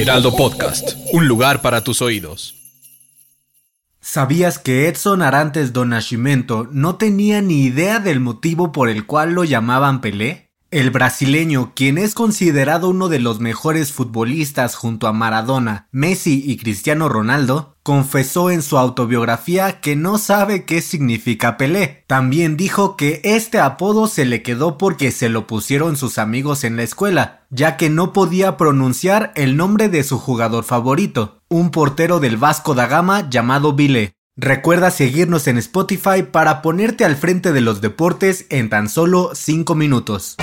Heraldo Podcast, un lugar para tus oídos. ¿Sabías que Edson Arantes do Nascimento no tenía ni idea del motivo por el cual lo llamaban Pelé? El brasileño, quien es considerado uno de los mejores futbolistas junto a Maradona, Messi y Cristiano Ronaldo, confesó en su autobiografía que no sabe qué significa Pelé. También dijo que este apodo se le quedó porque se lo pusieron sus amigos en la escuela, ya que no podía pronunciar el nombre de su jugador favorito, un portero del Vasco da Gama llamado Vile. Recuerda seguirnos en Spotify para ponerte al frente de los deportes en tan solo 5 minutos.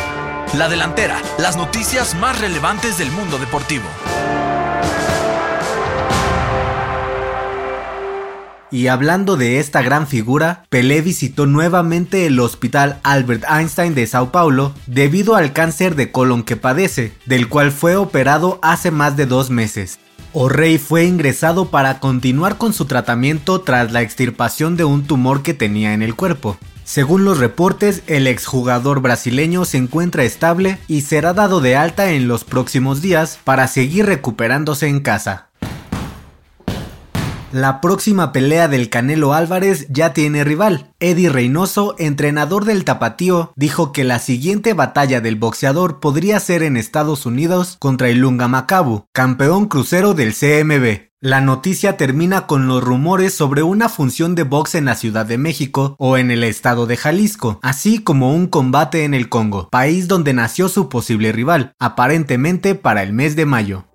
La delantera, las noticias más relevantes del mundo deportivo. Y hablando de esta gran figura, Pelé visitó nuevamente el Hospital Albert Einstein de Sao Paulo debido al cáncer de colon que padece, del cual fue operado hace más de dos meses. O'Reilly fue ingresado para continuar con su tratamiento tras la extirpación de un tumor que tenía en el cuerpo. Según los reportes, el exjugador brasileño se encuentra estable y será dado de alta en los próximos días para seguir recuperándose en casa. La próxima pelea del Canelo Álvarez ya tiene rival. Eddie Reynoso, entrenador del Tapatío, dijo que la siguiente batalla del boxeador podría ser en Estados Unidos contra Ilunga Macabu, campeón crucero del CMB. La noticia termina con los rumores sobre una función de box en la Ciudad de México o en el estado de Jalisco, así como un combate en el Congo, país donde nació su posible rival, aparentemente para el mes de mayo.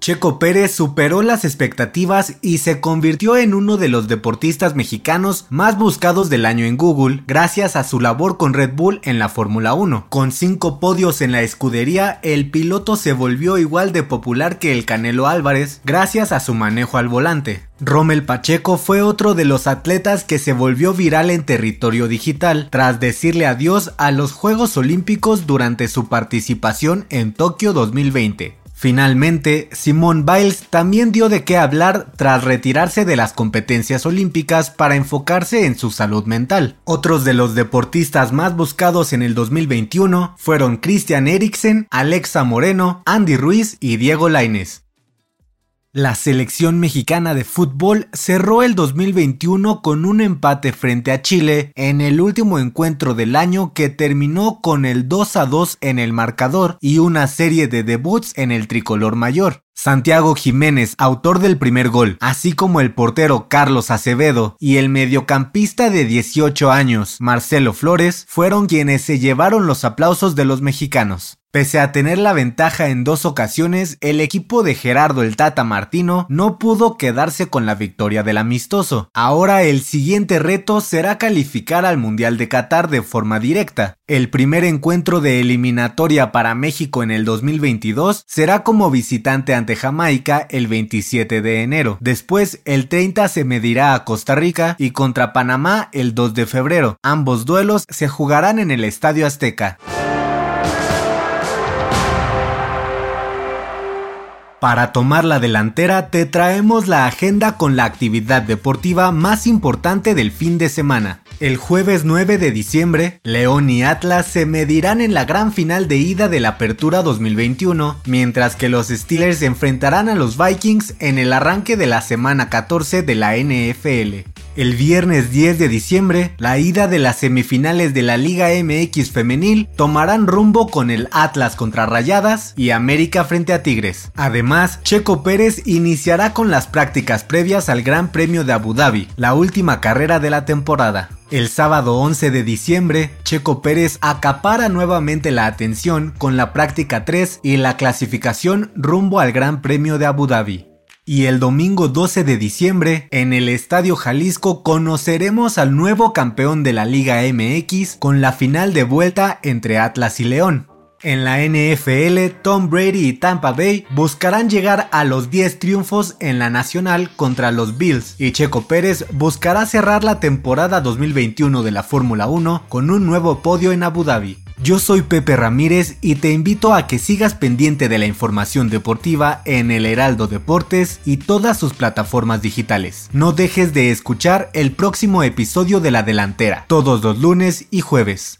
Checo Pérez superó las expectativas y se convirtió en uno de los deportistas mexicanos más buscados del año en Google gracias a su labor con Red Bull en la Fórmula 1. Con cinco podios en la escudería, el piloto se volvió igual de popular que el Canelo Álvarez gracias a su manejo al volante. Rommel Pacheco fue otro de los atletas que se volvió viral en territorio digital tras decirle adiós a los Juegos Olímpicos durante su participación en Tokio 2020. Finalmente, Simone Biles también dio de qué hablar tras retirarse de las competencias olímpicas para enfocarse en su salud mental. Otros de los deportistas más buscados en el 2021 fueron Christian Eriksen, Alexa Moreno, Andy Ruiz y Diego Lainez. La selección mexicana de fútbol cerró el 2021 con un empate frente a Chile en el último encuentro del año que terminó con el 2 a 2 en el marcador y una serie de debuts en el tricolor mayor. Santiago Jiménez, autor del primer gol, así como el portero Carlos Acevedo y el mediocampista de 18 años, Marcelo Flores, fueron quienes se llevaron los aplausos de los mexicanos. Pese a tener la ventaja en dos ocasiones, el equipo de Gerardo el Tata Martino no pudo quedarse con la victoria del amistoso. Ahora el siguiente reto será calificar al Mundial de Qatar de forma directa. El primer encuentro de eliminatoria para México en el 2022 será como visitante ante Jamaica el 27 de enero. Después, el 30 se medirá a Costa Rica y contra Panamá el 2 de febrero. Ambos duelos se jugarán en el Estadio Azteca. Para tomar la delantera te traemos la agenda con la actividad deportiva más importante del fin de semana. El jueves 9 de diciembre, León y Atlas se medirán en la gran final de ida de la Apertura 2021, mientras que los Steelers enfrentarán a los Vikings en el arranque de la semana 14 de la NFL. El viernes 10 de diciembre, la ida de las semifinales de la Liga MX femenil tomarán rumbo con el Atlas contra Rayadas y América frente a Tigres. Además, Checo Pérez iniciará con las prácticas previas al Gran Premio de Abu Dhabi, la última carrera de la temporada. El sábado 11 de diciembre, Checo Pérez acapara nuevamente la atención con la práctica 3 y la clasificación rumbo al Gran Premio de Abu Dhabi. Y el domingo 12 de diciembre, en el Estadio Jalisco, conoceremos al nuevo campeón de la Liga MX con la final de vuelta entre Atlas y León. En la NFL, Tom Brady y Tampa Bay buscarán llegar a los 10 triunfos en la nacional contra los Bills y Checo Pérez buscará cerrar la temporada 2021 de la Fórmula 1 con un nuevo podio en Abu Dhabi. Yo soy Pepe Ramírez y te invito a que sigas pendiente de la información deportiva en el Heraldo Deportes y todas sus plataformas digitales. No dejes de escuchar el próximo episodio de La Delantera, todos los lunes y jueves.